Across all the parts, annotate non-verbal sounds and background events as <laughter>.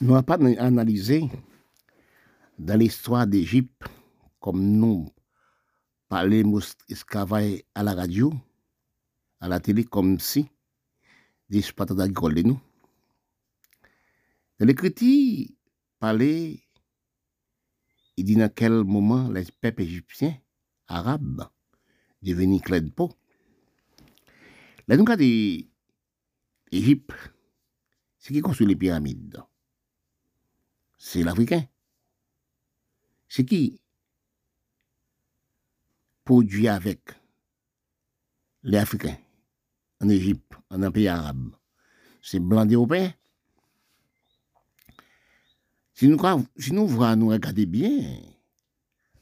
Nous n'avons pas analysé dans l'histoire d'Égypte, comme nous parlons esclavage à la radio, à la télé, comme si des patates agricoles de nous. Dans l'écriture, parler, il dit dans quel moment les peuples égyptiens, arabes, devenus clés de peau. Là, nous avons Égypte, c'est qui construit les pyramides? C'est l'Africain. C'est qui produit avec les Africains en Égypte, en un pays arabe? C'est blanc européens. Si nous, si nous nous regarder bien,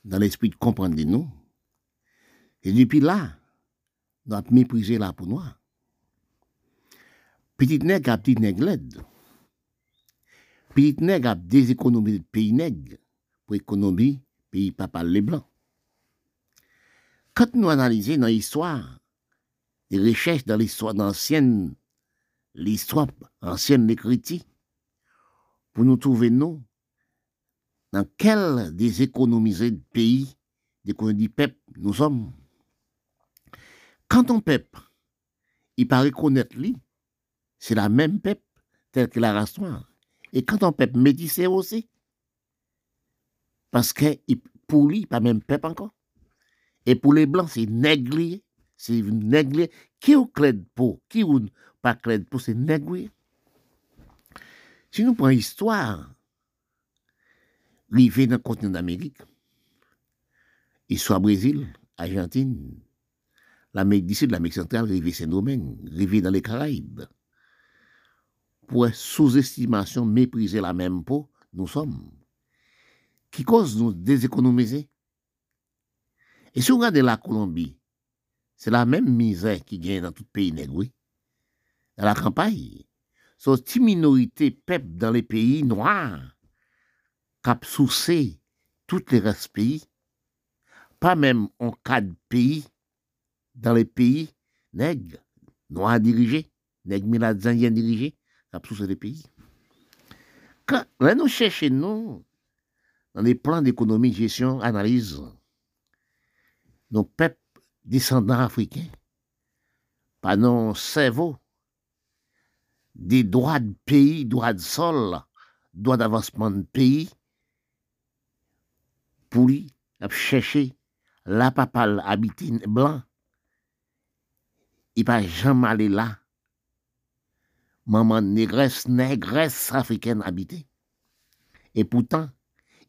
dans l'esprit de comprendre nous, et depuis là, nous avons méprisé la peau noire. Petite nègre à petite nègre Petit nègre a des économies de pays nègre pour économie pays papa les blancs. Quand nous analysons dans l'histoire, les recherches dans l'histoire d'ancienne, l'histoire ancienne l'écriture, pour nous trouver nous, dans quel des économisés de pays, des du peuple nous sommes. Quand on peuple, il paraît connaître lui, c'est la même peuple telle que la race noire. Et quand on peuple métissé aussi, parce que pour lui, pas même peuple encore. Et pour les blancs, c'est négligé. C'est négligé. Qui ou clé pour Qui ou pas clé pour C'est négligé. Si nous prenons l'histoire, vient dans le continent d'Amérique, histoire Brésil, Argentine, l'Amérique du Sud, l'Amérique centrale, rivé Saint-Domingue, rivé dans les Caraïbes pour sous-estimation, mépriser la même peau, nous sommes. Qui cause nous déséconomiser? Et si vous regardez la Colombie, c'est la même misère qui gagne dans tout pays nègre, Dans la campagne, c'est une minorité peuple dans les pays noirs, cap soucé tous les restes pays, pas même en cas de pays, dans les pays nègres, noirs dirigés, nègres dirigés, sous des pays. Quand là, nous cherchons, nous, dans les plans d'économie, gestion, analyse, nos peuples descendants africains, par nos cerveaux, des droits de pays, droits de sol, droits d'avancement de pays, pour lui, chercher la papale habité blanc, il va jamais aller là maman négresse, négresse africaine habitée. Et pourtant,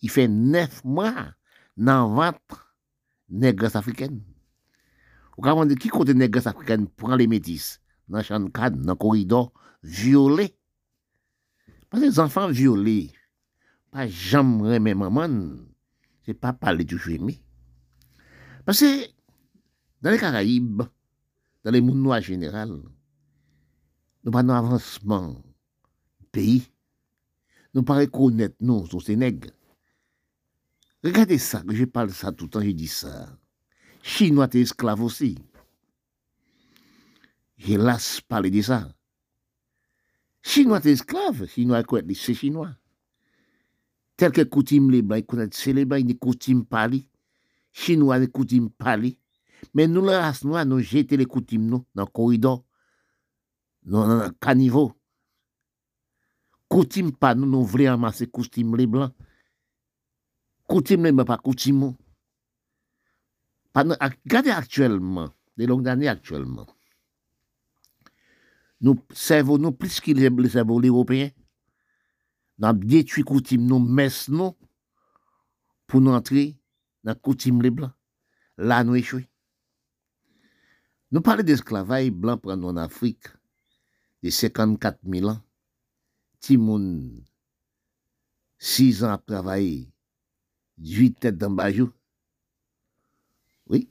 il fait neuf mois dans le ventre négresse africaine. Vous comprenez qui côté négresse africaine prend les métis dans le cadre, dans le corridor, violé? Parce que les enfants violés, pas jamais mes maman, c'est pas parler du aimé. Parce que dans les Caraïbes, dans les mondes noirs général, nous pas avancement pays. Nous pas reconnaître nous sur ces. Regardez ça, je parle ça tout le temps, je dis ça. Chinois t'es esclave aussi. Lasse parler de ça. Chinois t'es esclave, Chinois quoi, c'est Chinois. Tel que coutume les bains, c'est les bains, ils coutumes parler. Chinois les coutumes parler. Mais nous, la race noire, nous jetons les coutumes nous, dans le corridor nan kanivo. Koutim pa nou nou vle amase koutim le blan. Koutim le mwen pa koutim moun. Ak, gade aktuelman, de long dani aktuelman, nou servo nou plis ki le, le servo l'Européen, nan detui koutim nou mes nou pou nou antre nan koutim le blan. La nou echwe. Nou pale de esklavaj blan pran nou an Afrik, de 54 000 ans, Timoun, 6 ans à travailler, 18 têtes dans bajou. Oui.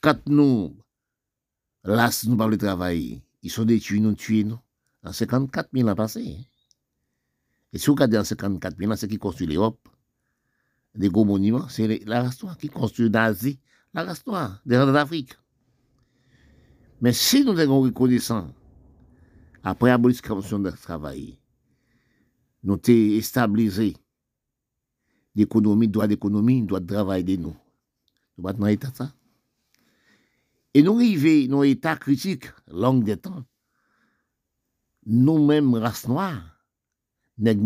Quand nous, là, nous parlons de travail, ils sont détruits, nous tués, nous, en 54 000 ans passés. Hein. Et si vous regardez en 54 000 ans, c'est qui construit l'Europe, des gros monuments, c'est la race qui construit l'Asie, la race noire, des d'Afrique. Mais si nous avons reconnaissance après l'abolition de travail, nous t'ai stabilisé l'économie, droit d'économie, droit de travail de nous. Nous pas dans l'état ça. Et nous arrivons dans l'état critique, longue des temps. Nous-mêmes, race noire, nègres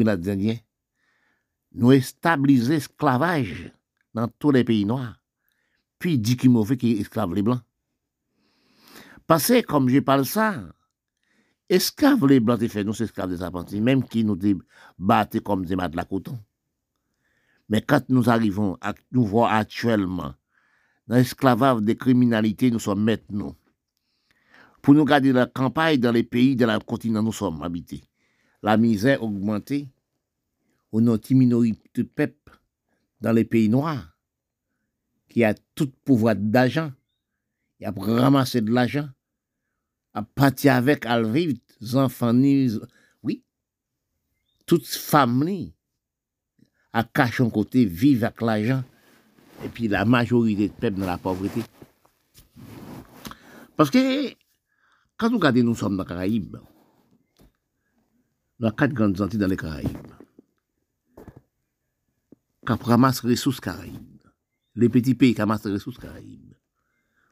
nous stabilisé l'esclavage dans tous les pays noirs. Puis dit qu'il mauvais qui esclave les blancs. Parce que, comme je parle ça, esclave les blancs, fait nous esclaves des apprentis, même qui nous battent comme des mats de coton. Mais quand nous arrivons à nous voir actuellement dans l'esclavage des criminalités, nous sommes maintenant. Pour nous garder la campagne dans les pays de la continent nous sommes habités. La misère augmentée, ou notre minorité de peuple dans les pays noirs, qui a tout pouvoir d'argent, il a ramassé de l'argent, a parti avec, à vivre, enfants, oui, toute famille, à cacher un côté, vivre avec l'argent, et puis la majorité de peuple dans la pauvreté. Parce que, quand vous regardez, nous sommes dans les Caraïbes, dans quatre grandes entités dans les Caraïbes, qui ramassent les ressources Caraïbes, les petits pays qui ramassent les ressources Caraïbes,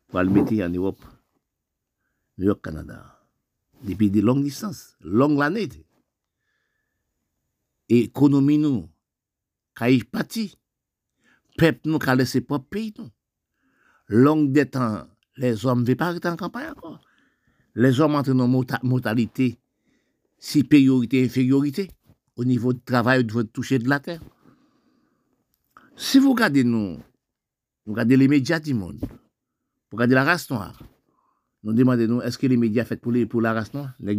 pour le mettre en Europe, New York, Canada. Depi de long distance, long lanet. E ekonomi nou, ka yi pati. Pep nou ka lese pop peyi nou. Long detan, les om ve pa rete an kampay akor. Les om entre nou mortalite, superiorite, inferiorite, ou nivou de travay ou de votre touche de la terre. Si vous regardez nous, vous regardez les médias du monde, vous regardez la race noire, nous demandons est-ce que les médias font pour, pour la race noire, les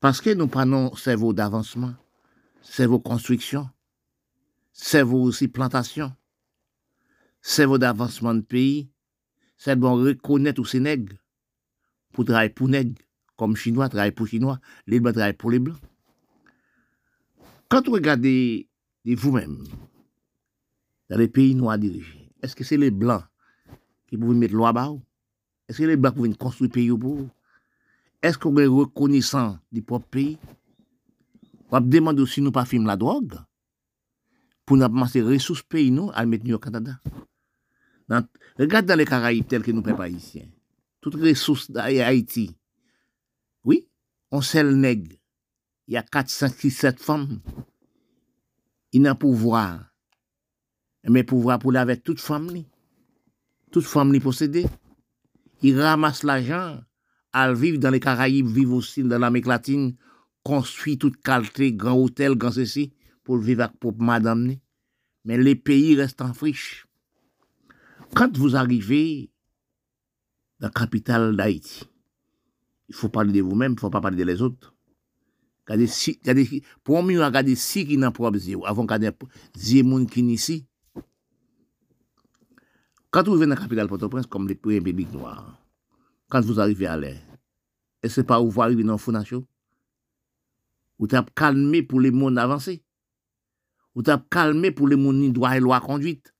Parce que nous prenons cerveau d'avancement, cerveau construction, cerveau aussi plantation, cerveau d'avancement de pays, bon reconnaître ces nègres pour travailler pour nègres, comme Chinois travaillent pour Chinois, les Blancs travaillent pour les Blancs. Quand vous regardez vous-même dans les pays noirs dirigés, est-ce que c'est les Blancs ki pou vin met lwa ba ou? Eske le bak pou vin konstruy peyi ou pou ou? Eske ou gen rekonisan di pop peyi? Wap demande ou si nou pa film la drog? Pou nou ap mase resous peyi nou al met nou yo Kanada? Nan, regat dan le Karaib tel ke nou pe pa isyen. Tout resous da Haiti. Oui, on sel neg. Ya 4, 5, 6, 7 fam. I nan pouvoar. Men pouvoar pou la vet tout fam li. Tout fòm li posède. I ramasse l'ajan, al vive dan le Karaib, vive osil dan l'Amek Latine, konstuit tout kalte, gran hotel, gran sesi, pou l'vive ak pop madame ni. Men le peyi reste an friche. Kant vous arrivez la capitale d'Haïti, il faut parler de vous-même, il faut pas parler de les autres. Gade si, gade, pou mwen mwen gade si ki nan prob zye ou, avon gade zye moun ki nisi, Quand vous venez dans la capitale Port-au-Prince, comme les premiers publics noirs, quand vous arrivez à l'air, et ce n'est pas où vous arrivez dans le Fondation, vous êtes calmé pour les mondes avancés. Vous êtes calmé pour les mondes ni droit et loi conduite.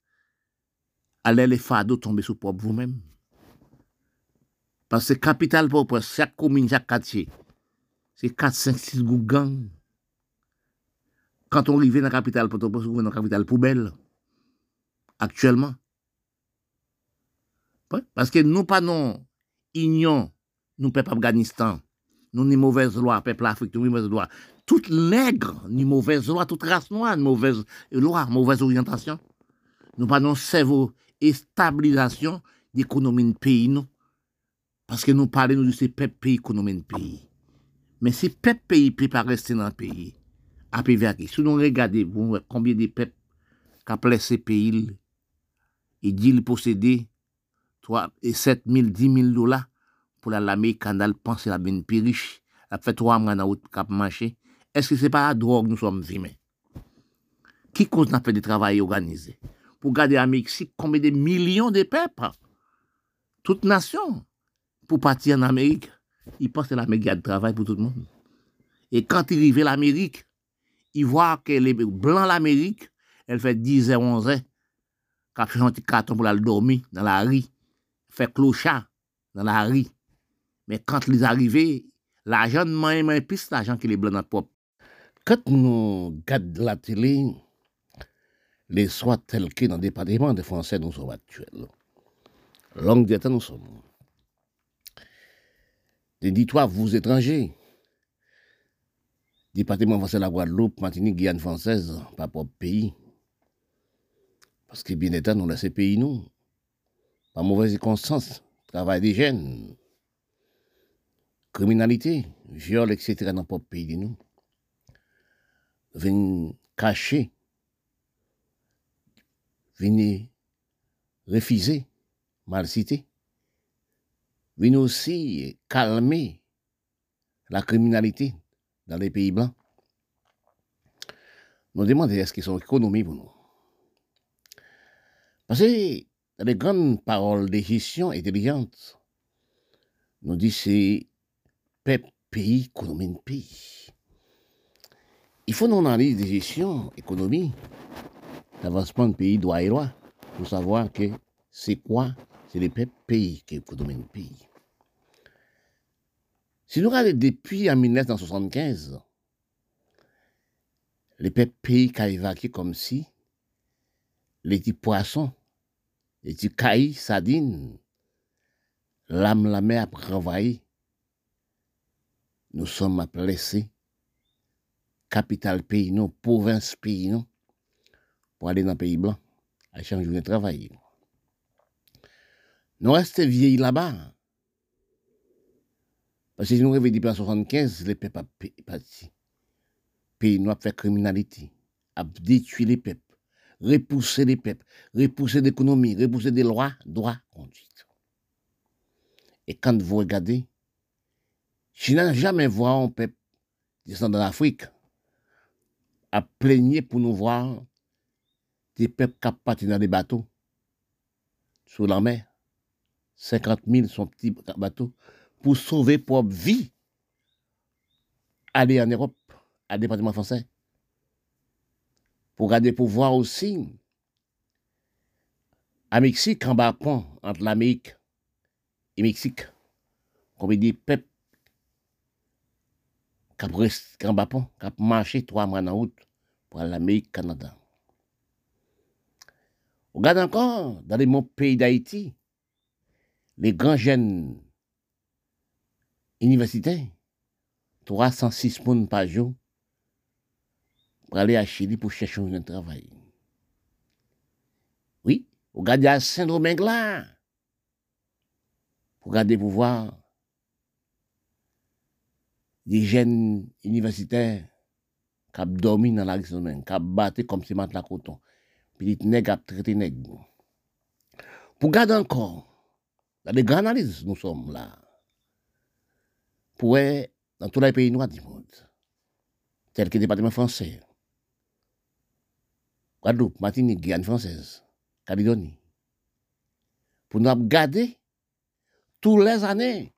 Allez les fardeaux tomber sous propre vous-même. Parce que capitale Port-au-Prince, chaque commune, chaque quartier, c'est 4, 5, 6 gangs. Quand on arrive dans la capitale Port-au-Prince, on dans la capitale poubelle. Actuellement, Parce que nous pas non union, nous peuple Afghanistan, nous ni mauvaise loi, peuple Afrique, nous mauvaise loi toute nègre, ni mauvaise loi, toute race noire, ni mauvaise loi, mauvaise orientation. Nous parlons cerveau et stabilisation d'économie de pays, nous. Parce que nous parlons de ces peuples pays, économie de pays. Mais ces peuples pays peuvent pas rester dans le pays. À Si nous regardons combien de peuples qui ont ces pays, et dit posséder 3 et 7 000, 10 000 dola pou la lame kandal panse la ben pi riche, ap fè 3 mran nan wot kap manche, eske se pa la drog nou som vime? Ki kouz nan fè de travay organize? Pou gade a Meksik, konbe de milyon de pep, tout nasyon, pou pati an Amerik, i pense l'Amerik a de travay pou tout moun. E kant i rive l'Amerik, i vwa ke le blan l'Amerik, el fè 10 e 11 e, kap chanti katon pou la l'dormi nan la ri, fait clochard dans la rue. Mais quand ils arrivent l'argent de moins plus l'argent qui est blanc dans propre. Quand nous regardons la télé, les soins tels que dans le département de français nous sommes actuels. Longue de temps nous sommes. Dis-toi, vous étrangers, département français la Guadeloupe, Martinique, Guyane française, pas propre pays. Parce que bien étant, nous laissons pays, nous. Pas mauvaise circonstance, travail des jeunes, criminalité, viol, etc. dans le pays, nous. Venir cacher, venir refuser, mal cité. Venir aussi calmer la criminalité dans les pays blancs. Nous demandons est-ce qu'ils sont économies pour nous? Parce que les grandes paroles de gestion intelligente, nous disons c'est peuple, pays, économie pays. Il faut nous analyser des gestion, économie, l'avancement de pays, droit et loi, pour savoir que c'est quoi, c'est les peuples, pays, qui de pays. Si nous regardons depuis en 1975, les peuples pays qui comme si les petits poissons, eti kayi sadin, lam la me ap ravayi, nou som ap lese, kapital peyi nou, povins peyi nou, pou ale nan peyi blan, a chanjounen travayi. Nou reste vieyi la ba, pasi nou revedi plan 75, le pep ap pati, peyi nou ap fe kriminaliti, ap detui le pep, repousser les peuples, repousser l'économie, repousser des lois, droits, conduite. Et quand vous regardez, je n'ai jamais vu un peuple descendre d'Afrique à plaigner pour nous voir des peuples qui dans des bateaux sur la mer. 50 000 sont petits bateaux pour sauver propre vie, aller en Europe, à département français. pour garder pouvoir aussi. À Mexique, en bas pont entre l'Amérique et Mexique, comme il dit, peuple, cap en bas pont, cap marché trois mois en route pour l'Amérique, Canada. On regarde encore dans les mon pays d'Haïti, les grands jeunes universitaires, 306 personnes par jour pour aller à Chili pour chercher un travail. Oui, regardez à Saint-Domingue là. Regardez pour voir des jeunes universitaires qui dormi dans la semaine, qui battu comme si matelas coton. Puis les nègres qui traité nègres. Pour garder encore, dans les grandes analyses, nous sommes là. Pour être dans tous les pays noirs du monde, tels que le département français, Guadeloupe, Martinique, Guyane française, Calédonie, pour nous garder tous les années.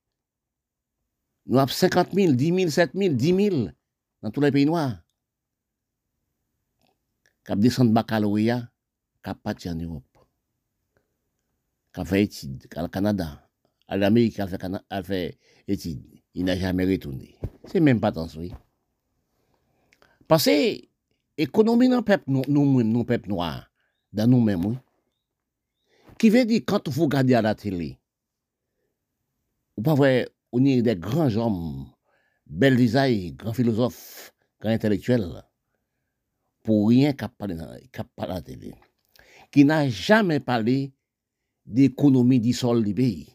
Nous avons 50 000, 10 000, 7 000, 10 000 dans tous les pays noirs. Qui descendent baccalauréat, qui parti en Europe, qui fait études, au Canada, à l'Amérique, fait, fait études il n'a jamais retourné. C'est même pas tant oui. Parce que ekonomi nan pep nou mwen, nou pep nou a, dan nou men mwen. Ki ve di, kante vou gade a la tele, ou pa vwe, ou ni de gran jom, bel dizay, gran filosof, gran intelektuel, pou rien kap pale la tele, ki nan jamen pale de ekonomi di sol li beyi.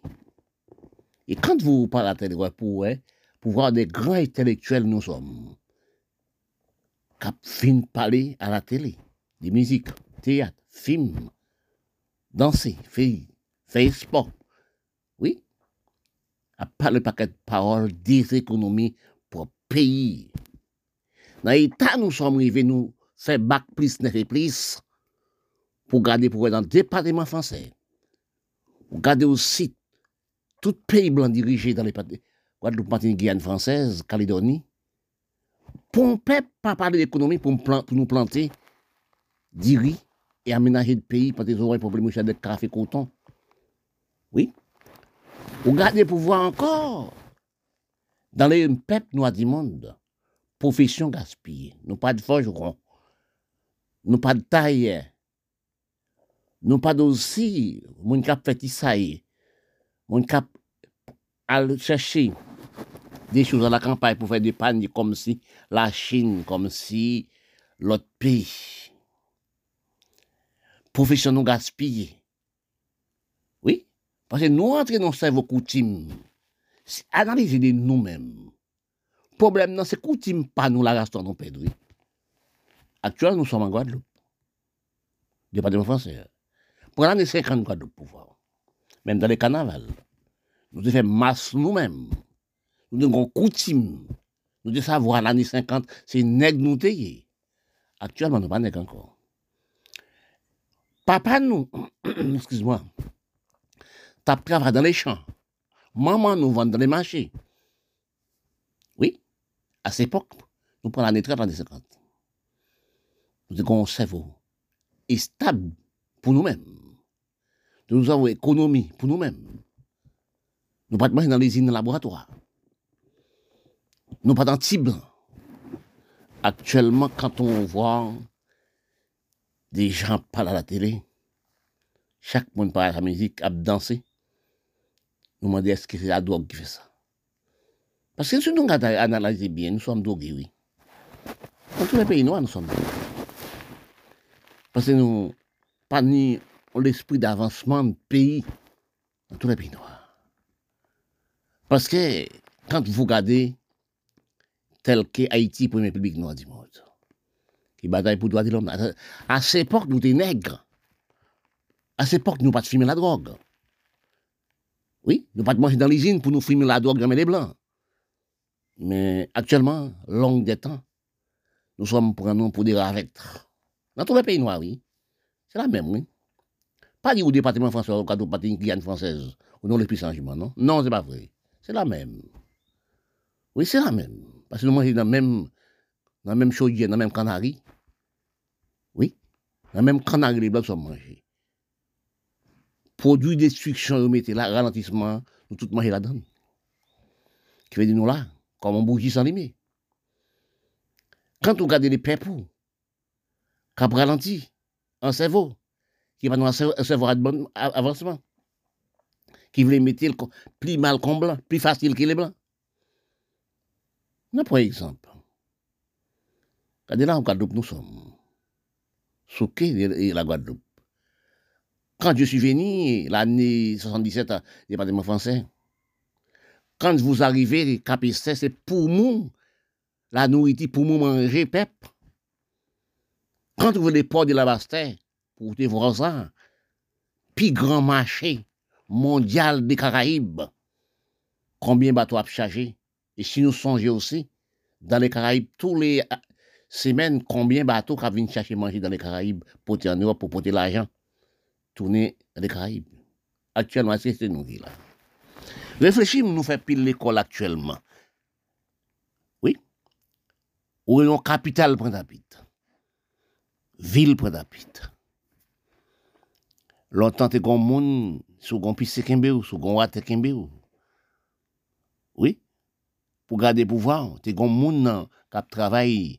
E kante vou pale la tele, pou vwa de gran intelektuel nou som, qui fin parler à la télé, des musiques, théâtre, films, danser, faire, faire sport. Oui. À part le paquet de paroles des économies pour pays. Dans l'État, nous sommes arrivés, nous faire bac plus, neuf et plus, pour garder pour dans le département français. Pour garder aussi tout pays blanc dirigé dans les Guadeloupe, Martinique, Guyane française, Calédonie, pour ne pas parler d'économie, pour, nous planter du riz et aménager le pays pour des oreilles pour les de café coton. Oui. Vous gardez pouvoir encore Dans les peuples noirs du monde, profession gaspillée. Nous pas de forgeron. Nous pas de taille. Nous pas d'aussi, mon cap fait ça Mon cap à chercher des choses à la campagne pour faire des pannes comme si la Chine, comme si l'autre pays. Profession nous gaspillée. Oui, parce que nous entrons dans le cerveau coutume. Analyser de nous-mêmes. Problème, non, c'est coutume pas nous la restons dans oui. Actuellement, nous sommes en Guadeloupe. Département français. Pour l'année 50 Guadeloupe, pouvoir. Même dans les carnavals. Nous devons masse nous-mêmes. Nous devons coutume. Nous devons savoir l'année 50, c'est nègre nous Actuellement, nous ne pas encore. Papa nous, <clears throat> excuse-moi, tape travail dans les champs. Maman nous vend dans les marchés. Oui, à cette époque, nous prenons l'année 30, l'année 50. Nous avons un cerveau stable pour nous-mêmes. Nous avons une économie pour nous-mêmes. Nous ne pas dans les usines laboratoire. nous pas d'antibes. Actuellement, quand on voit des gens parler à la télé, chaque monde parle à la musique, à danser, nous demandons est-ce que c'est la drogue qui fait ça. Parce que si nous analysons bien, nous sommes drogués, oui. Dans tous les pays noirs, nous sommes drogués. Parce que nous pas ni l'esprit d'avancement de pays dans tous les pays noirs. Parce que quand vous regardez tel que Haïti, premier public noir du monde, qui bataille pour le droit de l'homme, à cette époque, nous étions nègres. À cette époque, nous pas filmer la drogue. Oui, nous pas manger dans l'usine pour nous filmer la drogue dans les blancs. Mais actuellement, long des temps, nous sommes prenons pour des ravettes. Dans tous les pays noirs, oui. C'est la même, oui. Pas dire au département français, au cadre de Guyane française, ou non les puissants non? Non, c'est pas vrai. C'est la même. Oui, c'est la même. Parce que nous mangeons dans la même, dans la même chaudière, dans la même canari. Oui. Dans la même canari, les blancs sont mangés. Produit destruction, vous mettez là, ralentissement, nous tout manger là-dedans. Qui veut dire nous là, comme un bougie sans limite. Quand vous regardez les peuples, qui ralenti un cerveau, qui va nous un cerveau avancement, qui voulait mettre plus mal qu'on blanc, plus facile que les blancs. Non, par exemple, regardez là en Guadeloupe, nous sommes. Souquet la Guadeloupe. Quand je suis venu, l'année 77, au département français, quand vous arrivez, Capestet, c'est pour nous, la nourriture, pour nous manger, pep. Quand vous les ports de la Bastère, pour tes voisins, puis grand marché mondial des Caraïbes, combien bateaux a chargé? Et si nous songeons aussi, dans les Caraïbes, tous les euh, semaines, combien de bateaux viennent chercher manger dans les Caraïbes, pour en Europe, pour porter l'argent, tourner dans les Caraïbes. Actuellement, c'est ce nous là. Réfléchis, nous fait pile l'école actuellement. Oui. Où est une capitale pour ville près d'Apit. Longtemps, t'es gon moun, sous gon pisse kembe ou, sous gon wate kembe ou. Oui. pou gade pouvan. Te kon moun nan kap travay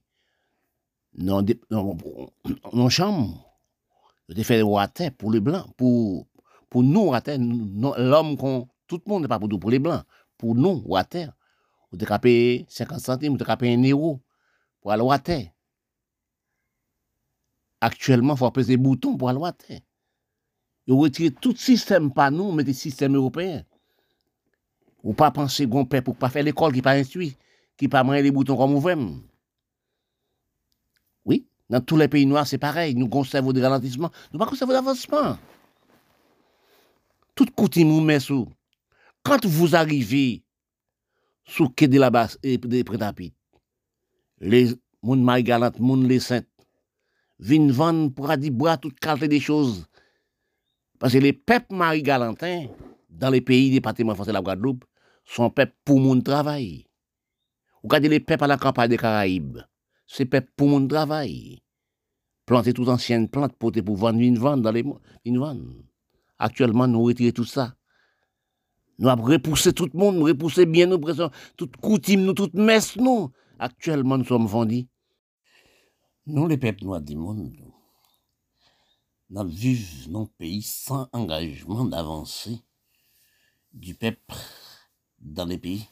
nan, de, nan, nan chanm. Te fè wate pou le blan. Pou, pou nou wate, l'om kon, tout moun ne pa pou dou pou le blan. Pou nou wate, ou te kape 50 centime, ou te kape 1 euro pou al wate. Aktuellement, fò apese bouton pou al wate. Yo wetire tout sistem pa nou, mette sistem européen. Ou pas penser qu'on peut pour pas faire l'école qui pas instruit, qui pas manger les boutons comme vous Oui, dans tous les pays noirs, c'est pareil. Nous conservons des ralentissements, nous pas conservons d'avancement. Toute coutume nous met sous. Quand vous arrivez sous quai de la basse et des prêt les moun marie galante, moun les saintes, viennent vendre pour dire boire toute qualité des choses. Parce que les peuples Marie-Galantin, dans les pays département français de la Guadeloupe, sont peuples pour mon travail. Regardez les peuples à la campagne des Caraïbes. C'est peuples pour mon travail. Planter toutes anciennes plantes pour pour vendre une vente dans les une. Actuellement, nous retirons tout ça. Nous avons repoussé tout le monde, repoussé bien nous, toute coutume, nous, toute messe, nous. Actuellement, nous sommes fondis. Nous, les peuples noirs du monde, nous vivons dans le pays sans engagement d'avancer du peuple dans les pays.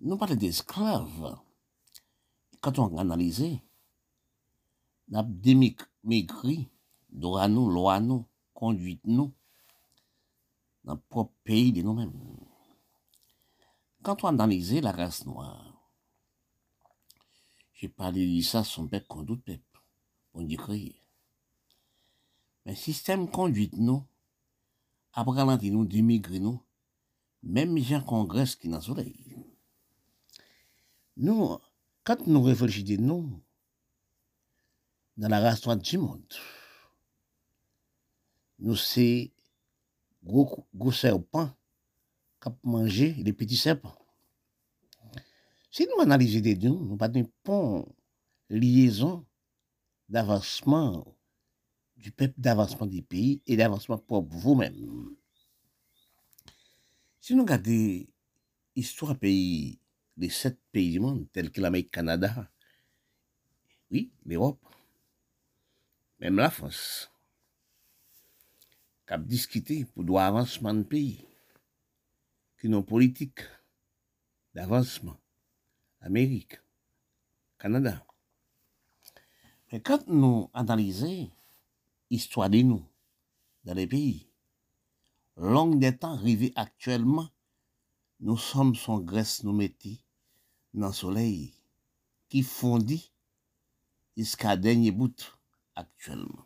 Nous parlons d'esclaves. Quand on analyse, nous avons démaigri, droit nous, loi nous, conduite nous, dans le propre pays de nous-mêmes. Quand on analyse la race noire, j'ai parlé de ça, son peuple contre d'autres peuples, on dit créer. Mais système conduite nous, après nous, d'émigrer nous, même gens congrès qui dans le soleil. Nous, quand nous réfléchissons, nous, dans la race du monde, nous, c'est gros, gros serpent qui mangé les petits serpents. Si nous analysons des nous, nous pas une liaison d'avancement du peuple, d'avancement du pays et d'avancement pour vous-même. Si nous regardons l'histoire pays, des sept pays du monde, tels que l'Amérique, Canada, oui, l'Europe, même la France, qui a discuté pour l'avancement de pays, qui n'ont politique d'avancement, Amérique, Canada. Mais quand nous analysons l'histoire de nous dans les pays, long de tan rive aktuelman, nou som son gres nou meti nan soley ki fondi iska denye bout aktuelman.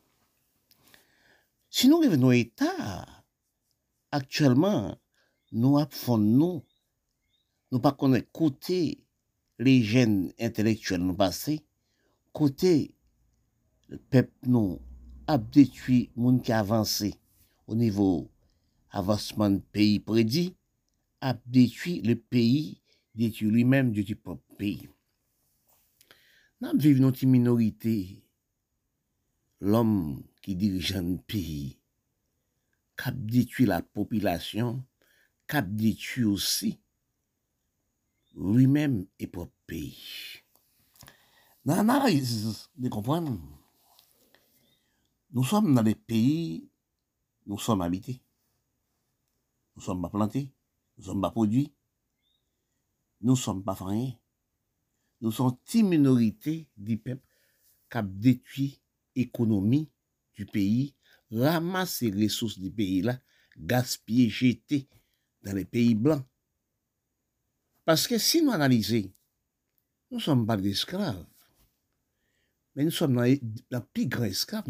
Si nou rive nou etat, aktuelman nou ap fond nou, nou pa konen kote le jen intelektuel nou pase, kote pep nou ap detui moun ki avanse o nivou avansman peyi predi, ap detui le peyi, detui li menm deti pop peyi. Nam viv nou ti minorite, l'om ki dirijan peyi, kap detui la popilasyon, kap detui osi, li menm e pop peyi. Nan analize, de kompran, nou som nan le peyi, nou som habite. Nous ne sommes pas plantés, nous ne sommes pas produits, nous ne sommes pas rien. Nous sommes une minorité du peuple qui a détruit l'économie du pays, ramassé les ressources du pays là, gaspillé, jeté dans les pays blancs. Parce que si nous analysons, nous ne sommes pas des esclaves. Mais nous sommes dans la pire esclave.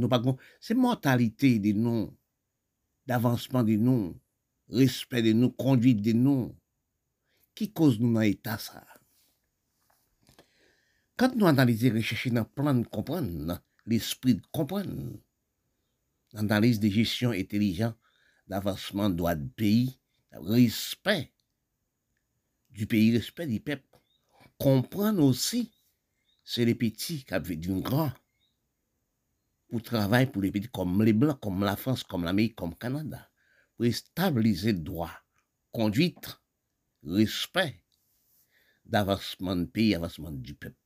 C'est mortalité des noms, d'avancement des noms, respect de nous, conduite de nous, qui cause nous dans l'état ça? Quand nous analysons, recherchons dans le plan de comprendre, l'esprit de comprendre, l'analyse de gestion intelligente, d'avancement de droit de pays, respect du pays, respect du peuple, comprendre aussi, c'est les petits qui ont d'un grand pour travailler pour les petits comme les Blancs, comme la France, comme l'Amérique, comme le Canada pour stabiliser le droit, conduite, respect d'avancement de pays, avancement du peuple.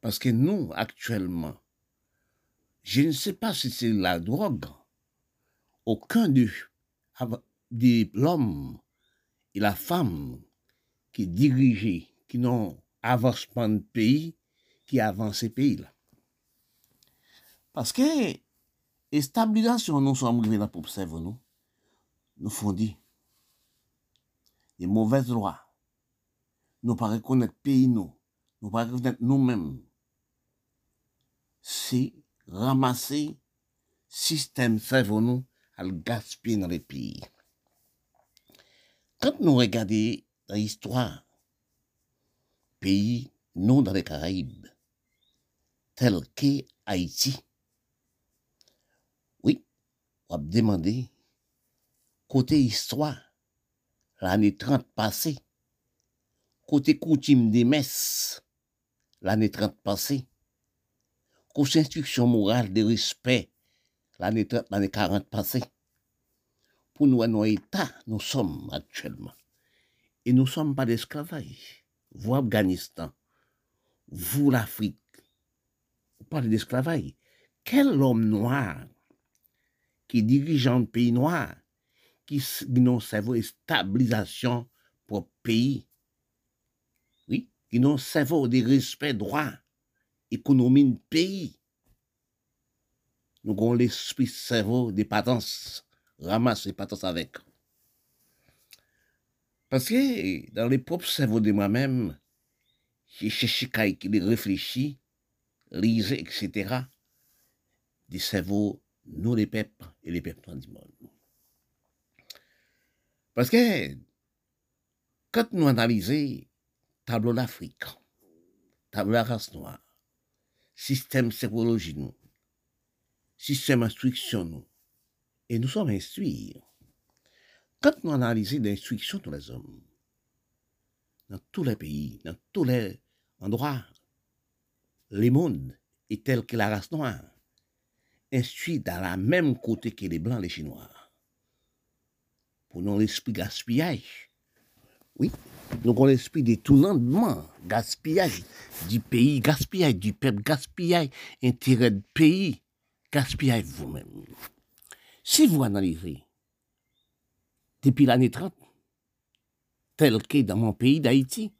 Parce que nous, actuellement, je ne sais pas si c'est la drogue, aucun de, l'homme et la femme qui dirigent, qui n'ont avancement de pays, qui avancent ces pays-là. Stabilisation, nous sommes arrivés là pour observer nous, nous font dire des mauvaises lois. Nous pas reconnaître pays nous, nous pas reconnaître nous-mêmes. C'est ramasser système cerveau nous à le gaspiller dans les pays. Quand nous regardons l'histoire, pays non dans les Caraïbes, tel que Haïti, on demandé, côté histoire, l'année 30 passée, côté coutume des messes, l'année 30 passée, côté instruction morale de respect, l'année 30, l'année 40 passée, pour nous, nos États, nous sommes actuellement. Et nous ne sommes pas d'esclavage. Vous, Afghanistan, vous, l'Afrique, vous parlez d'esclavage. Quel homme noir qui dirige un pays noir, qui n'a cerveau stabilisation pour pays, oui, qui n'a cerveau de respect droit, économie pays. Nous avons l'esprit cerveau des patents, ramasse les patents avec. Parce que dans les propres cerveaux de moi-même, j'ai cherché qui les réfléchit, lise, etc. Des cerveaux, nous les peuples et les peuples du monde. Parce que quand nous analysons tableau d'Afrique, tableau de la race noire, système sérologie, nous, système instruction, nous, et nous sommes instruits. Quand nous analysons l'instruction de les hommes, dans tous les pays, dans tous les endroits, le monde est tel que la race noire, instruit dans la même côté que les blancs, les chinois. Pour nous, l'esprit gaspillage. Oui, donc on l'esprit détournement, gaspillage du pays, gaspillage du peuple, gaspillage intérêt du pays, gaspillage vous-même. Si vous analysez depuis l'année 30, tel que dans mon pays d'Haïti,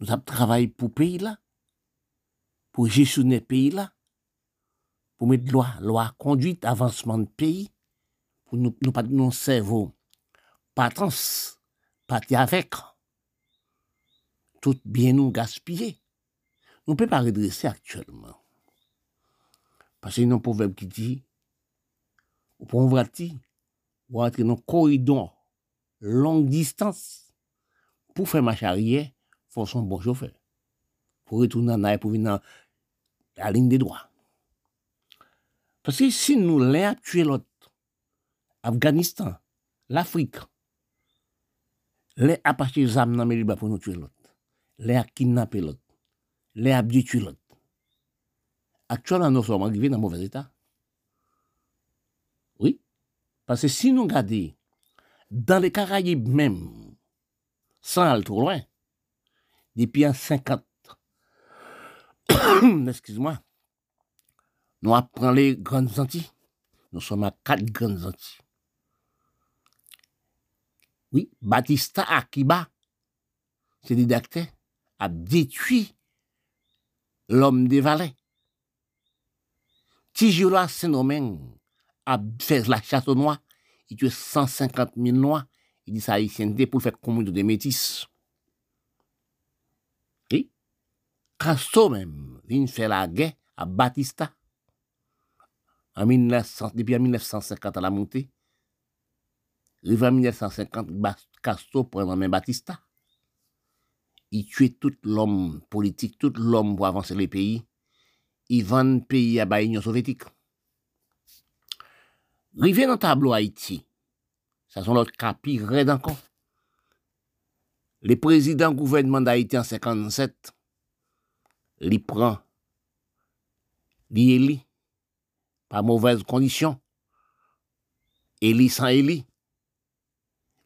nous avons travaillé pour pays là, pour gestionner pays là, pou met lwa, lwa konduit avansman peyi, pou nou, nou pati nou servo patans, pati avek, tout bien nou gaspye, nou pe pa redrese aktuelman. Pase yon pouveb ki di, ou pou mvrati, ou atre nan koridon, long distans, pou fè macharye, fò son bon choufer. Pou retounan naye pou vinan alin de doa. Parce que si nous l'avons tué l'autre, Afghanistan, l'Afrique, apache zam dans les pour nous tuer l'autre, les a kidnappé l'autre, les a tuer l'autre. Actuellement, nous sommes arrivés dans un mauvais état. Oui. Parce que si nous regardons dans les Caraïbes même, sans aller trop loin, depuis en 50, <coughs> excuse-moi, nou ap pran le Grand Zanti. Nou som a kat Grand Zanti. Oui, Batista Akiba, se didakte, ap detui l'om de vale. Tijiola Senomen ap fez la chasse au noa, i tue 150 000 noa, i di sa Haitiende pou fèk komoun de metis. E, Kasto men, vin fè la gè a Batista, En 1900, depuis 1950 à la montée. En 1950, Castro prend la main Batista. Il tue tout l'homme politique, tout l'homme pour avancer les pays. Il vend le pays à l'Union soviétique. Rive dans le tableau Haïti, ça sont l'autre cas pire encore. Le président gouvernement d'Haïti en 57, il prend, il élit, par mauvaise condition, élit sans élit.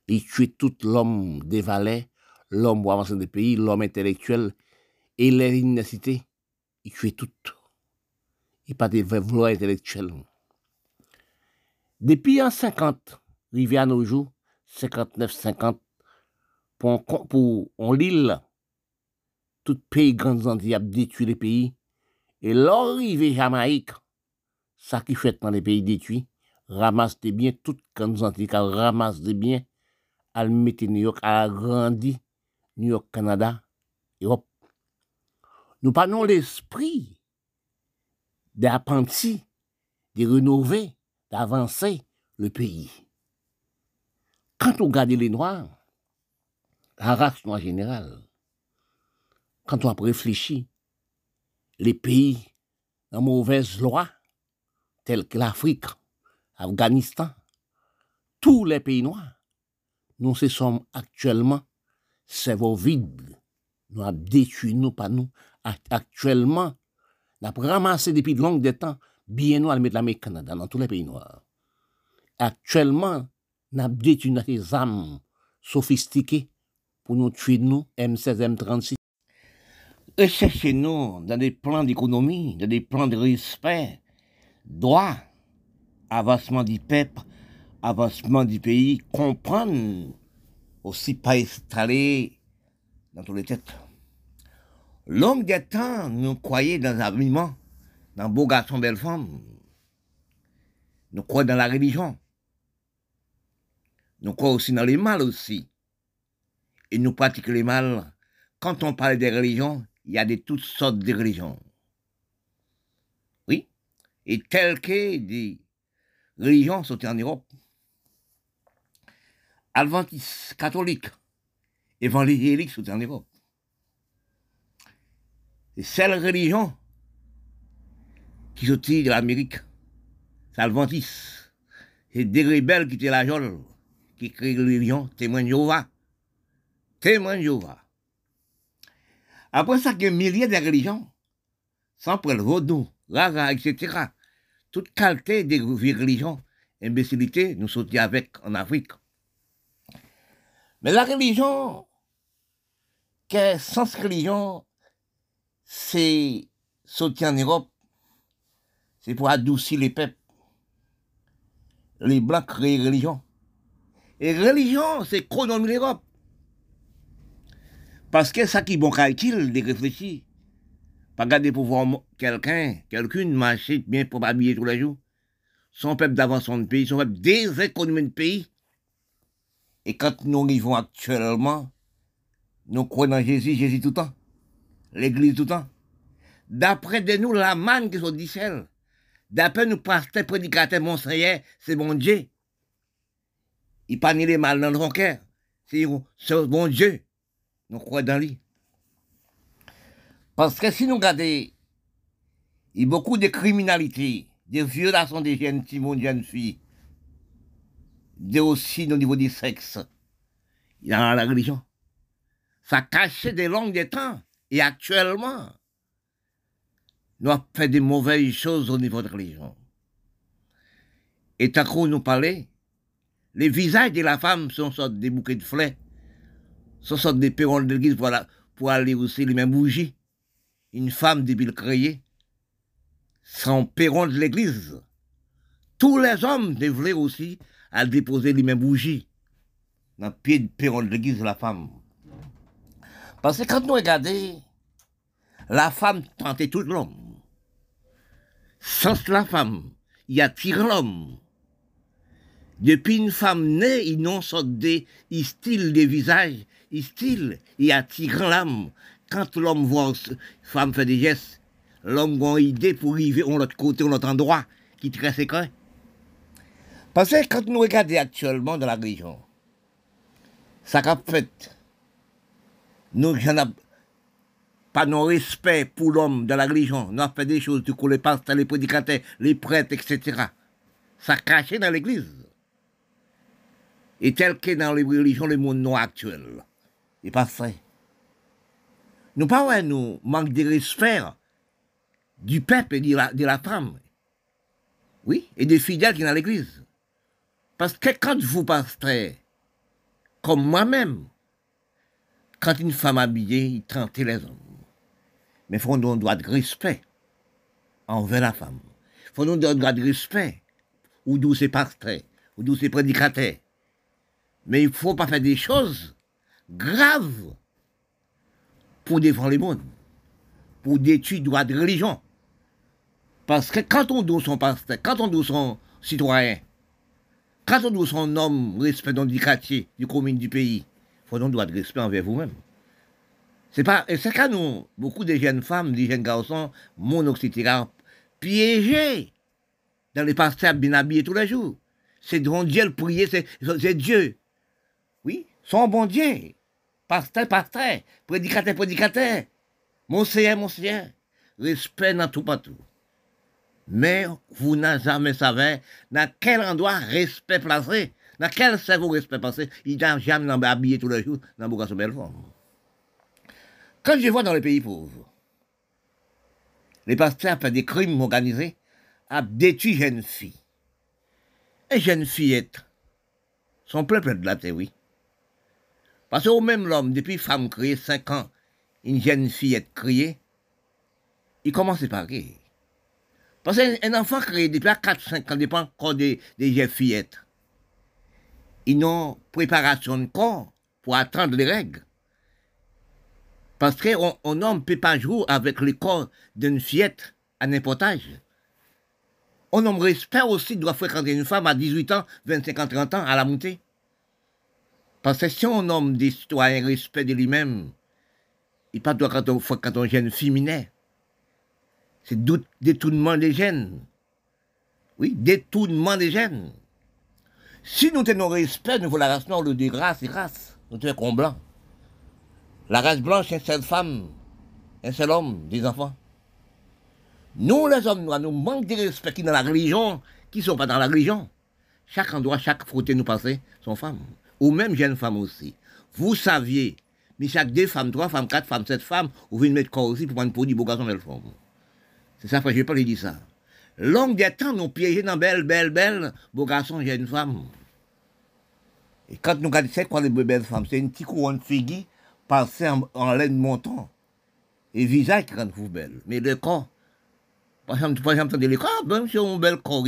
Il tue tout l'homme des valets, l'homme pour avancer des pays, l'homme intellectuel et l'université. Il tue tout. Il pas de vrais intellectuels. Depuis en 50, arrivé à nos jours, 59-50, pour, pour on tout pays grandes Antilles a détruit les pays. Et l'arrivée Jamaïque, ça qui fait dans les pays détruits, ramasse des biens, toutes grandes Antilles, ramasse des biens, à mettre New York, à agrandi New York, Canada, Europe. Nous parlons l'esprit d'apprenti, de rénover, d'avancer le pays. Quand on regarde les Noirs, la race noire générale, quand on a réfléchi, les pays en mauvaise loi, tels que l'Afrique, Afghanistan, tous les pays noirs, nous se sommes actuellement cerveau vide. Nous avons détruit nous, pas nous. Actuellement, nous avons ramassé depuis de longues temps bien nous à mettre l'Amérique Canada dans tous les pays noirs. Actuellement, nous avons détruit nos âmes sophistiquées pour nous tuer nous, M16, M36. Recherchez-nous dans des plans d'économie, dans des plans de respect, droit, avancement du peuple, avancement du pays, comprendre aussi pas installé dans toutes les têtes. L'homme des temps nous croyait dans l'habillement, dans beau garçon, belle femme. Nous croyons dans la religion. Nous croyons aussi dans les mal aussi. Et nous pratiquons les mal. Quand on parle des religions, il y a de toutes sortes de religions. Et telles que des religions sont en Europe. Adventistes, catholiques, évangéliques sont en Europe. C'est celle religion qui sortit de l'Amérique. C'est Adventistes. C'est des rebelles qui étaient la jolle, qui créent la religion, témoin de Jéhovah. Témoin de Jéhovah. Après ça, il y a milliers de religions, sans pour le rara, etc. Toute qualité des religions, imbécilité, nous sortis avec en Afrique. Mais la religion, quel sens religion, c'est sorti en Europe, c'est pour adoucir les peuples. Les Blancs créent religion. Et religion, c'est chronomer l'Europe. Parce que ça qui bon calcul de réfléchir? Pas garder pour voir quelqu'un, quelqu'une marcher bien pour habiller tous les jours. Son peuple d'avance son pays, son peuple déséconomiser le pays. Et quand nous vivons actuellement, nous croyons en Jésus, Jésus tout le temps. L'église tout le temps. D'après de nous, la manne qui sont. D'après nous, pasteurs, prédicateurs, mon Seigneur, c'est mon Dieu. Il pas les mal dans le cœur. C'est mon Dieu nous croyons dans lui. Parce que si nous regardons, il y a beaucoup de criminalité, de violations des jeunes filles, des jeunes filles, de aussi au niveau du sexe, il y a la religion. Ça cache des longues de temps. Et actuellement, nous avons fait des mauvaises choses au niveau de la religion. Et tant qu'on nous parlait, les visages de la femme sont sortes des bouquets de fleurs sont des perrons de l'église pour, aller aussi les mêmes bougies. Une femme débile créée, sans perron de l'église. Tous les hommes devraient aussi à déposer les mêmes bougies dans le pied du perron de l'église de la femme. Parce que quand nous regardons, la femme tentait tout l'homme. Sans la femme, il attire l'homme. Depuis une femme née, ils n'ont des styles de visage il style, il attire l'âme. Quand l'homme voit une femme faire des gestes, l'homme a une idée pour arriver de l'autre côté, de l'autre endroit, qui est très secret. Parce que quand nous regardons actuellement dans la région, ça qu'a fait, nous n'avons pas de respect pour l'homme dans la religion. Nous avons fait des choses, du coup, les pasteurs, les prédicateurs, les prêtres, etc. Ça caché dans l'église. Et tel que dans les religions, le monde noir actuel n'est pas vrai. Nous pas nous manque de respect du peuple et de la, femme. Oui, et des fidèles qui sont dans l'église. Parce que quand vous pasteur, comme moi-même, quand une femme habillée, il tentait les hommes. Mais faut un droit de respect envers la femme. Faut un droit de respect ou d'où c'est pasteur, ou d'où c'est prédicateur. Mais il faut pas faire des choses grave pour défendre le monde, pour détruire droit de religion. Parce que quand on doit son pasteur, quand on doit son citoyen, quand on doit son homme respect dans du quartier, du commune, du pays, faut donc droit de respect envers vous-même. C'est pas, et c'est quand nous, beaucoup de jeunes femmes, de jeunes garçons, mon piégés dans les pasteurs bien habillés tous les jours. C'est devant Dieu le prier, c'est Dieu. Oui, son bon Dieu pasteur, pasteur, prédicateur, prédicateur, monseigneur, monseigneur, respect dans tout partout. Mais vous n'avez jamais savé dans quel endroit respect placé, dans quel cerveau respect placé, il n'a jamais habillé tous les jours dans le belle forme. Quand je vois dans les pays pauvres, les pasteurs font des crimes organisés à détruire jeunes filles. Et jeune fillette, son peuple de la terre. Parce que même l'homme, depuis femme créée 5 ans, une jeune fillette créée, il commence par rire. Parce qu'un enfant créé depuis 4-5 ans dépend encore des, des jeunes fillettes. Ils ont préparation de corps pour attendre les règles. Parce qu'un homme ne peut pas jouer avec le corps d'une fillette à n'importe âge. Un homme respect aussi doit fréquenter une femme à 18 ans, 25 ans, 30 ans à la montée. Parce que si un homme des citoyens respect de lui-même, il pas doit quand on fréquente une jeune féminin. C'est détournement des gènes. Oui, détournement des gènes. Si nous tenons respect, nous voulons la race noire, le de race et race. Nous tenons blanc. La race blanche, une seule femme, un seul homme, des enfants. Nous, les hommes noirs, nous manquons de respect qui dans la religion, qui ne sont pas dans la religion. Chaque endroit, chaque frotté nous passer, sont femmes. Ou même jeunes femmes aussi. Vous saviez, mais chaque deux femmes, trois femmes, quatre femmes, sept femmes, vous venez mettre corps aussi pour prendre pour du beau garçon, belle femme. C'est ça que je pas dit ça. Longue des temps, nous piégés dans belle, belle, belle, beau garçon, jeune femme. Et quand nous regardons, c'est quoi les belles femmes C'est une petite couronne figure passée en, en laine montant. Et visage qui rend belle. Mais le corps, par exemple, par exemple, le corps, même si on bel corps,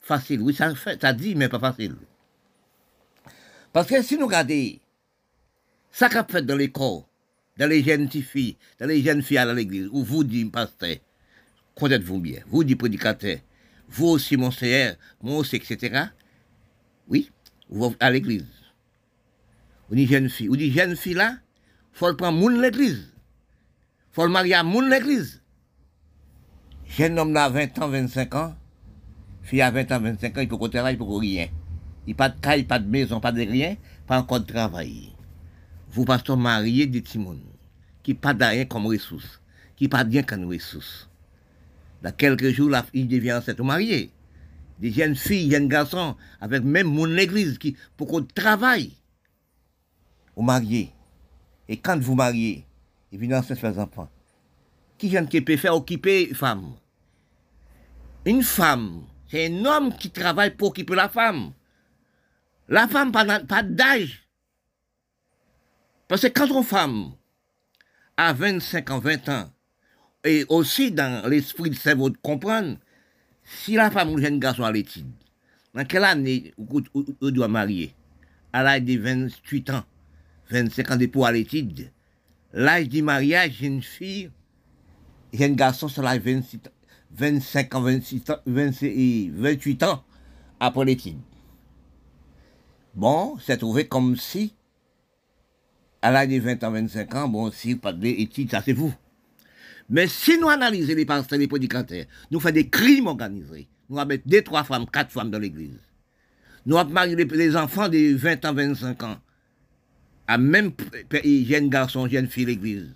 facile. Oui, ça, ça dit, mais pas facile. Parce que si nous regardons, ça qu'a fait dans corps, dans les jeunes filles, dans les jeunes filles à l'église, où vous dites, pasteur, connaissez-vous bien, vous dites prédicateur, vous aussi, mon Seigneur, moi aussi, etc. Oui, vous à l'église. Vous dites jeune fille, vous dites jeune fille là, faut le prendre moun l'église. Faut le marier à l'église. Jeune homme là, 20 ans, 25 ans, fille à 20 ans, 25 ans, il peut travailler pour rien. Il pas de caille, pas de maison, pas de rien, pas encore de travail. Vous pasteur marié des timons, qui pas de rien comme ressource, qui pas de rien comme ressource. Dans quelques jours, la fille devient enceinte mariée. Des jeunes filles, jeunes garçons, avec même mon église, qui, pour qu'on travaille. Vous mariez. Et quand vous mariez, évidemment, c'est faire enfants. Qui vient qui peut faire occuper une femme? Une femme, c'est un homme qui travaille pour occuper la femme. La femme, pas, pas d'âge. Parce que quand une femme a 25 ans, 20 ans, et aussi dans l'esprit de cerveau de comprendre, si la femme ou le jeune garçon à l'étude, dans quelle année on doit marier? À l'âge de 28 ans, 25 ans de pour à l'étude, l'âge du mariage, une fille, jeune garçon, c'est l'âge 25 ans, 26 ans, 28 ans après l'étude. Bon, c'est trouvé comme si, à l'âge de 20 ans, 25 ans, bon, si pas d'études, ça c'est vous. Mais si nous analysons les pasteurs, les prédicateurs, nous faisons des crimes organisés. Nous avons deux, trois femmes, quatre femmes dans l'église. Nous avons marié les enfants de 20 ans, 25 ans à même jeunes garçons, jeunes filles l'église,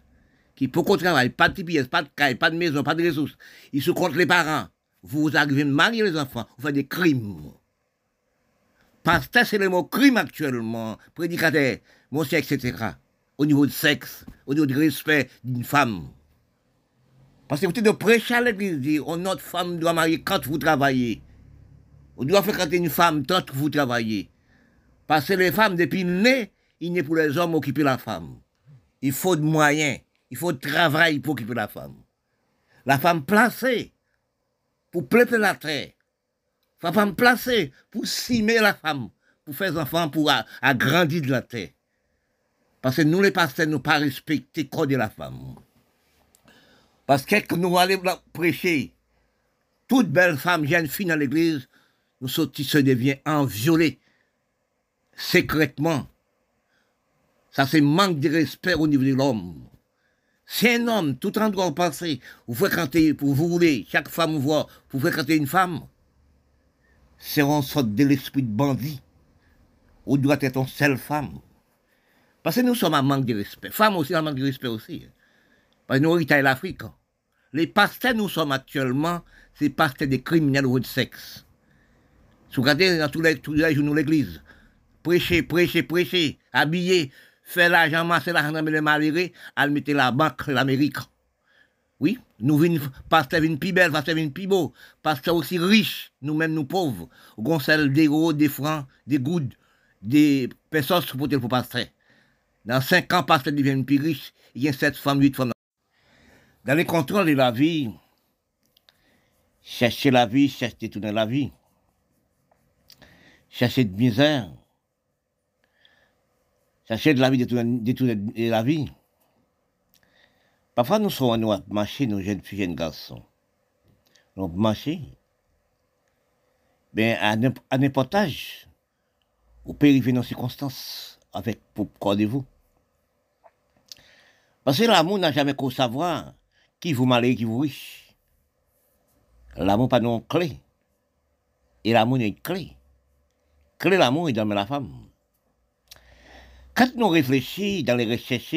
qui pour qu'on travaille, pas de pièces, pas de caille, pas de maison, pas de ressources. Ils se comptent les parents. Vous arrivez à marier les enfants, vous faites des crimes. Pasteur, c'est le mot crime actuellement, prédicateur, monsieur, etc. Au niveau du sexe, au niveau du respect d'une femme. Parce que vous êtes de prêcher à l'église, oh, notre femme doit marier quand vous travaillez. On doit fréquenter une femme tant que vous travaillez. Parce que les femmes, depuis nées, il n'est pour les hommes occuper la femme. Il faut de moyens, il faut de travail pour occuper la femme. La femme placée pour pleurer la terre. La femme placée pour cimer la femme, pour faire enfants, pour agrandir la terre. Parce que nous, les pasteurs, nous pas respecter corps de la femme. Parce que nous allons prêcher, toute belle femme, jeune fille dans l'église, nous sortis se devient enviolée secrètement. Ça, c'est manque de respect au niveau de l'homme. C'est un homme, tout endroit où passer, vous fréquentez, vous voulez, chaque femme vous voit, vous fréquentez une femme, en sorte de l'esprit de bandit. Ou doit être une seule femme. Parce que nous sommes en manque de respect. Femme aussi en manque de respect aussi. Parce que nous, héritons l'Afrique. Les pasteurs, nous sommes actuellement, c'est pasteurs des criminels ou de sexe. Si vous regardez dans tous les, tous les l'église, prêcher, prêcher, prêcher, habiller, faire l'argent, masser l'argent dans les malheureux, à mettre la banque, l'Amérique. Oui, nous venons, pasteur vient plus belle, pasteur vient plus beau, pasteur aussi riche, nous-mêmes nous pauvres. On celle des euros, des francs, des gouttes, des personnes pour pour pasteur. Dans cinq ans, pasteur devient plus riche, il y a sept femmes, huit femmes. Dans les contrôles de la vie, chercher la vie, chercher tourner la vie, chercher de misère, chercher de la vie, détourner la vie. Parfois, nous sommes nous marcher, nos jeunes filles, jeunes garçons. Nous marcher. Ben, à n'importe âge, vous pouvez arriver dans circonstances avec pour vous Parce que l'amour n'a jamais qu'au savoir qui vous malade, qui vous riche. L'amour pas non clé. Et l'amour est clé. Clé l'amour est dans la femme. Quand nous réfléchissons dans les recherches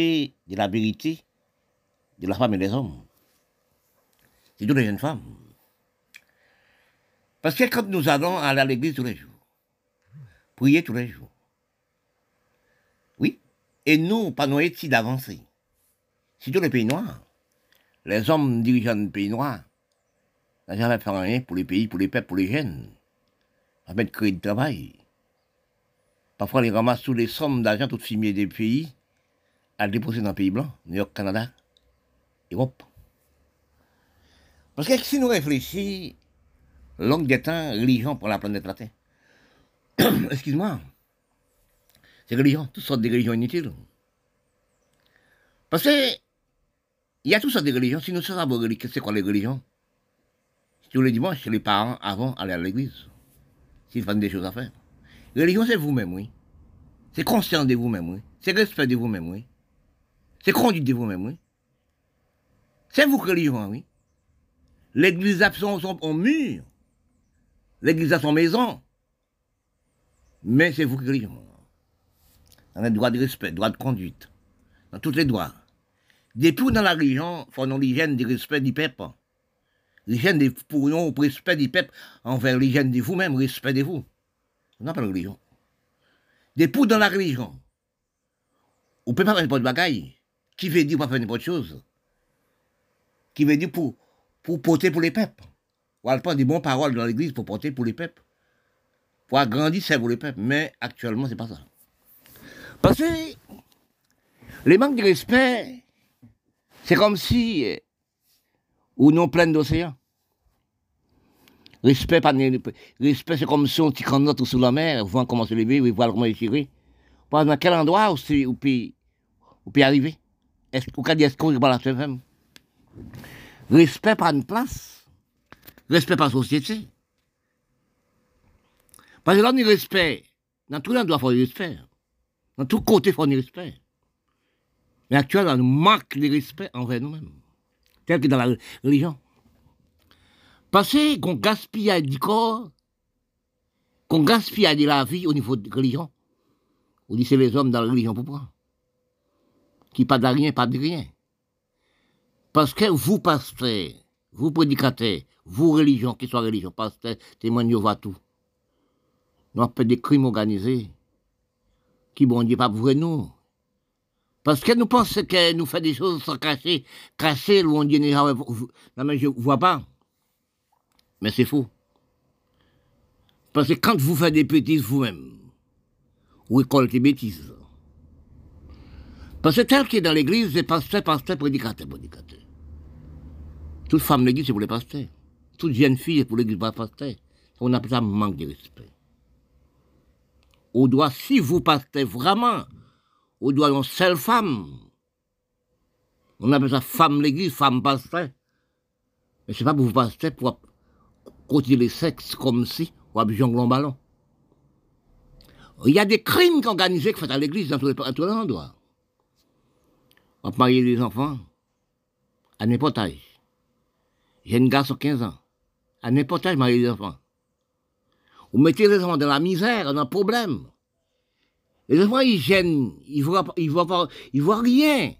de la vérité, de la femme et des hommes. C'est toutes les jeunes femmes. Parce que quand nous allons aller à l'église tous les jours, prier tous les jours, oui, et nous, pas nous ici d'avancer, tous les pays noirs, les hommes dirigeants des pays noirs, n'ont jamais fait rien pour les pays, pour les peuples, pour les jeunes. Ça de créer du travail. Parfois, ils ramassent toutes les sommes d'argent, toutes filmées des pays, à déposer dans les pays blancs, New York, Canada. Parce que si nous réfléchissons, longue des temps, religion pour la planète la Terre. <coughs> Excuse-moi. C'est religion, toutes sortes de religions inutiles. Parce que il y a toutes sortes de religions. Si nous savons c'est quoi les religions Tous les dimanches, les parents, avant, aller à l'église. S'ils font des choses à faire. Religion, c'est vous-même, oui. C'est conscient de vous-même, oui. C'est respect de vous-même, oui. C'est conduite de vous-même, oui. C'est vous religion, oui. L'église a son, mur. L'église a son maison. Mais c'est vous religion. On a droit de respect, droit de conduite. Dans tous les droits. Depuis dans la religion, faut l'hygiène du respect du peuple. L'hygiène des pourrions, respect du peuple envers l'hygiène de vous-même, respect de vous. On n'a pas la religion. Depuis dans la religion, on ne peut pas faire n'importe bagaille. Qui veut dire pas faire n'importe chose? Qui veut dire pour, pour porter pour les peuples. On pas des bonnes paroles dans l'église pour porter pour les peuples. Pour agrandir, c'est pour les peuples. Mais actuellement, c'est pas ça. Parce que les manques de respect, c'est comme si, euh, ou non plein d'océans. Respect, respect, c'est comme si on tire notre sous la mer, voir comment se lever, voir comment échirer. Dans quel endroit où, peut, arriver Est-ce qu'on peut dire est-ce qu'on va la femme Respect pas une place. Respect pas la société. Parce que là, on respect. Dans tout doit faire du respect. Dans tout côté, il faut du respect. Mais actuellement, on manque de respect envers nous-mêmes. Tel que dans la religion. Parce qu'on gaspille du corps, qu'on gaspille de la vie au niveau de la religion. On dit c'est les hommes dans la religion pour. Qui pas de rien, pas de rien. Parce que vous, pasteur, vous, prédicateurs, vous, religion, qui soit religion, pasteur, témoin de tout. Nous avons des crimes organisés qui, bon Dieu, pas pour nous. Parce que nous pensons que nous faisons des choses sans cacher, cacher, où on dit, non, mais je ne vois pas. Mais c'est faux. Parce que quand vous faites des bêtises vous-même, vous récoltez des bêtises. Parce que tel qui est dans l'église, c'est pasteur, pasteur, prédicateur, prédicateur. Toute femme l'église, c'est pour les pasteurs. Toute jeune fille, c'est pour l'église, pas pasteur. On appelle ça manque de respect. On doit, si vous pasteur vraiment, on doit une seule femme. On appelle ça femme l'église, femme pasteur. Mais c'est pas pour vous pasteur pour continuer les sexes comme si, ou jongler en ballon. Il y a des crimes organisés qui font à l'église dans tous les, endroits. On va marier les enfants à n'importe âge. J'ai une garçon 15 ans. À n'importe quel marié les enfants. Vous mettez les enfants dans la misère, dans le problème. Les enfants, ils gênent, ils voient, ils voient, rien.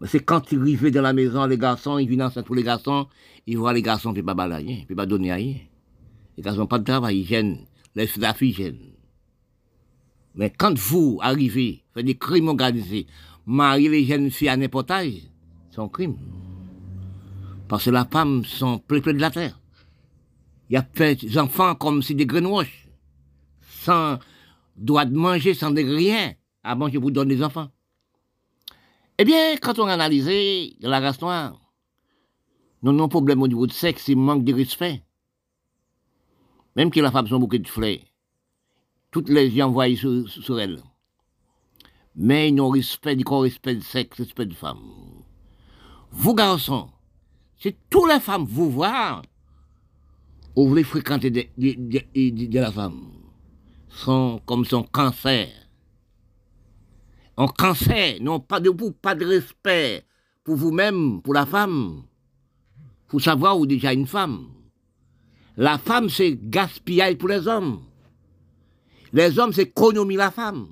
Mais c'est quand ils arrivent dans la maison, les garçons, ils viennent ensemble pour les garçons, ils voient les garçons, ils ne peuvent pas balayer, ils ne peuvent pas donner rien. Les garçons n'ont pas de travail, ils gênent. Les filles gênent. Mais quand vous arrivez, faites des crimes organisés, mariez les jeunes filles à n'importe C'est un crime. Parce que la femme sont peuple de la terre. Il y a des enfants comme si des greenwash, sans droit de manger, sans de rien, avant que vous donne des enfants. Eh bien, quand on analyse la race noire, nous avons un problème au niveau du sexe, il manque de respect. Même que la femme sont beaucoup de fleurs, toutes les gens voient sur, sur elle. Mais ils n'ont respect du corps, respect du sexe, respect de femme. Vous, garçons, c'est toutes les femmes vous voient, vous voulez fréquenter de, la femme. Sont comme son cancer. Un cancer, non pas de vous, pas de respect pour vous-même, pour la femme. Pour savoir où déjà une femme. La femme, c'est gaspillage pour les hommes. Les hommes, c'est économie la femme.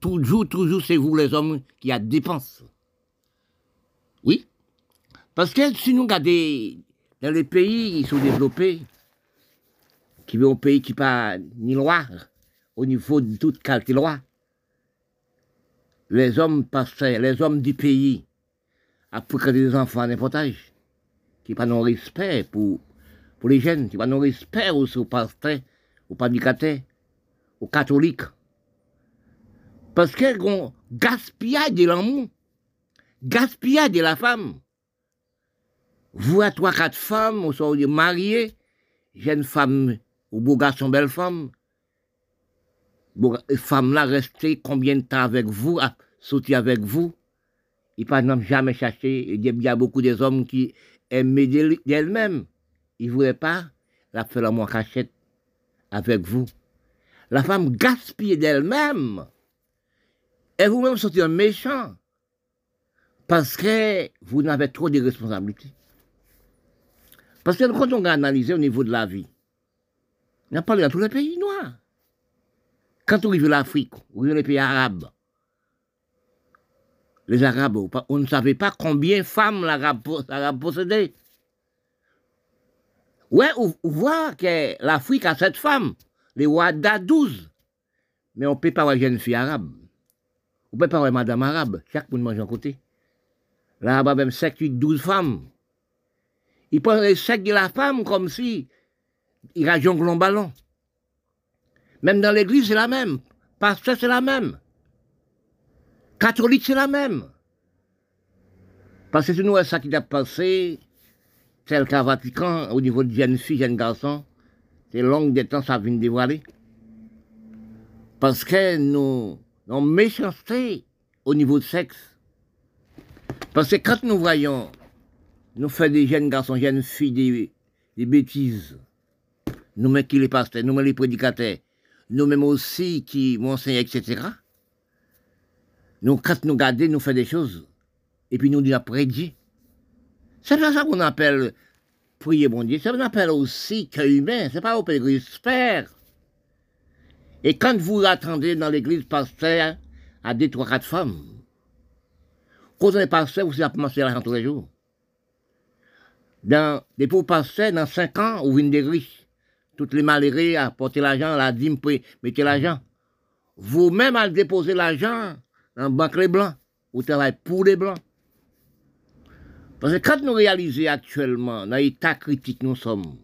Toujours, toujours, c'est vous les hommes qui a dépense. Oui? Parce que si nous regardons dans les pays qui sont développés, qui sont un pays qui pas ni loi, au niveau de toute qualité loi, les hommes passaient, les hommes du pays, après des enfants n'importe qui pas de respect pour, les jeunes, qui pas de respect aussi aux pasteurs, aux prédicateurs, aux catholiques. Parce qu'elles ont gaspillé de l'amour, gaspillé de la femme. Vous, à trois, quatre femmes, vous sont mariées, jeune femme, ou beau garçon, belle femme. Femme là, restez combien de temps avec vous, à avec vous? Il pas jamais cherché. Il y a beaucoup des hommes qui aiment d'elle-même. Ils ne voulaient pas? La faire la cachette avec vous. La femme gaspille d'elle-même. Et vous-même sortir méchant. Parce que vous n'avez trop de responsabilités. Parce que quand on a analysé au niveau de la vie, on a parlé dans tous les pays noirs. Quand on arrive à l'Afrique, on arrive les pays arabes, les Arabes, on ne savait pas combien de femmes l'Arabe possédait. Ouais, on voit que l'Afrique a sept femmes, les Wada 12. Mais on ne peut pas avoir une jeune fille arabe. On ne peut pas avoir madame arabe, chaque monde mange un côté. L'arabe a même 7, 8, 12 femmes. Il prend sexe de la femme comme si il a jonglé un ballon. Même dans l'église, c'est la même. Pasteur, c'est la même. Catholique, c'est la même. Parce que nous, ça qui a passé, tel qu'à Vatican, au niveau de jeunes filles, jeunes garçons, c'est long de temps, ça vient dévoiler. Parce que nous, nous méchanceté au niveau de sexe. Parce que quand nous voyons nous faisons des jeunes garçons, jeunes filles, des, bêtises. Nous-mêmes qui les pasteurs, nous-mêmes les prédicateurs, nous-mêmes aussi qui m'enseignent, etc. Nous, quand nous regardons, nous faisons des choses. Et puis nous disons prédit. C'est ça qu'on appelle prier bon Dieu. Ça qu'on appelle aussi cœur humain. C'est pas au l'église faire. Et quand vous attendez dans l'église pasteur à deux, trois, quatre femmes, quand on est pasteur, vous savez commencer à tous les jours dans, des pour passer dans cinq ans, ou une des riches. Toutes les malheureux à porter l'argent, la dîme, mettez l'argent. Vous-même à déposer l'argent dans banque les blancs. Vous travaillez pour les blancs. Parce que quand nous réalisons actuellement, dans l'état critique nous sommes,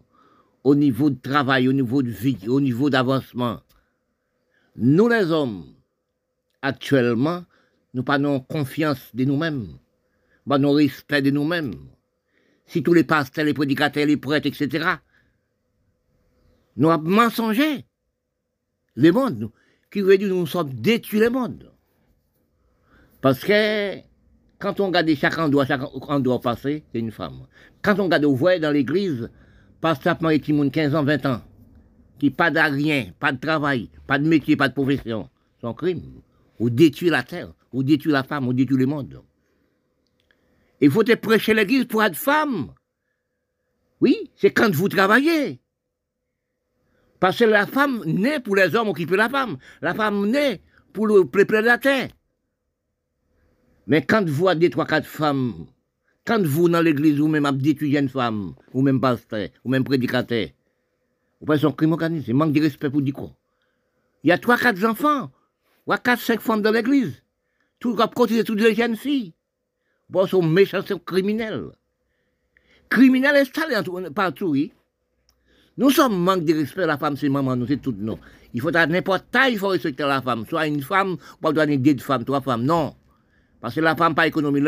au niveau de travail, au niveau de vie, au niveau d'avancement, nous les hommes, actuellement, nous pas confiance de nous-mêmes, pas respect de nous-mêmes si tous les pasteurs, les prédicateurs, les prêtres, etc., nous avons mensongé le monde, qui veut dire nous sommes détruits le monde. Parce que quand on regarde chaque endroit, chaque endroit passé, c'est une femme. Quand on regarde au voie dans l'église, pasteur maritime, 15 ans, 20 ans, qui pas de rien, pas de travail, pas de métier, pas de profession, c'est un crime. On détruit la terre, on détruit la femme, on détruit le monde. Il faut te prêcher l'église pour être femme. Oui, c'est quand vous travaillez. Parce que la femme naît pour les hommes occuper la femme. La femme naît pour le prédateur. Mais quand vous avez trois, quatre femmes, quand vous dans l'église, ou même avez une femme, ou même pasteur, ou même prédicateur, vous pensez un crime organisé, manque de respect pour dire quoi. Il y a trois, quatre enfants, ou quatre, cinq femmes dans l'église. Tout le côté, toutes les jeunes filles. Bon, sont méchants, sont criminels. Criminels installés partout, oui. Nous sommes manque de respect, la femme, c'est maman, nous, c'est tout, non. Il faut à n'importe taille, il faut respecter la femme. Soit une femme, pas donner deux femmes, trois femmes, non. Parce que la femme, pas économie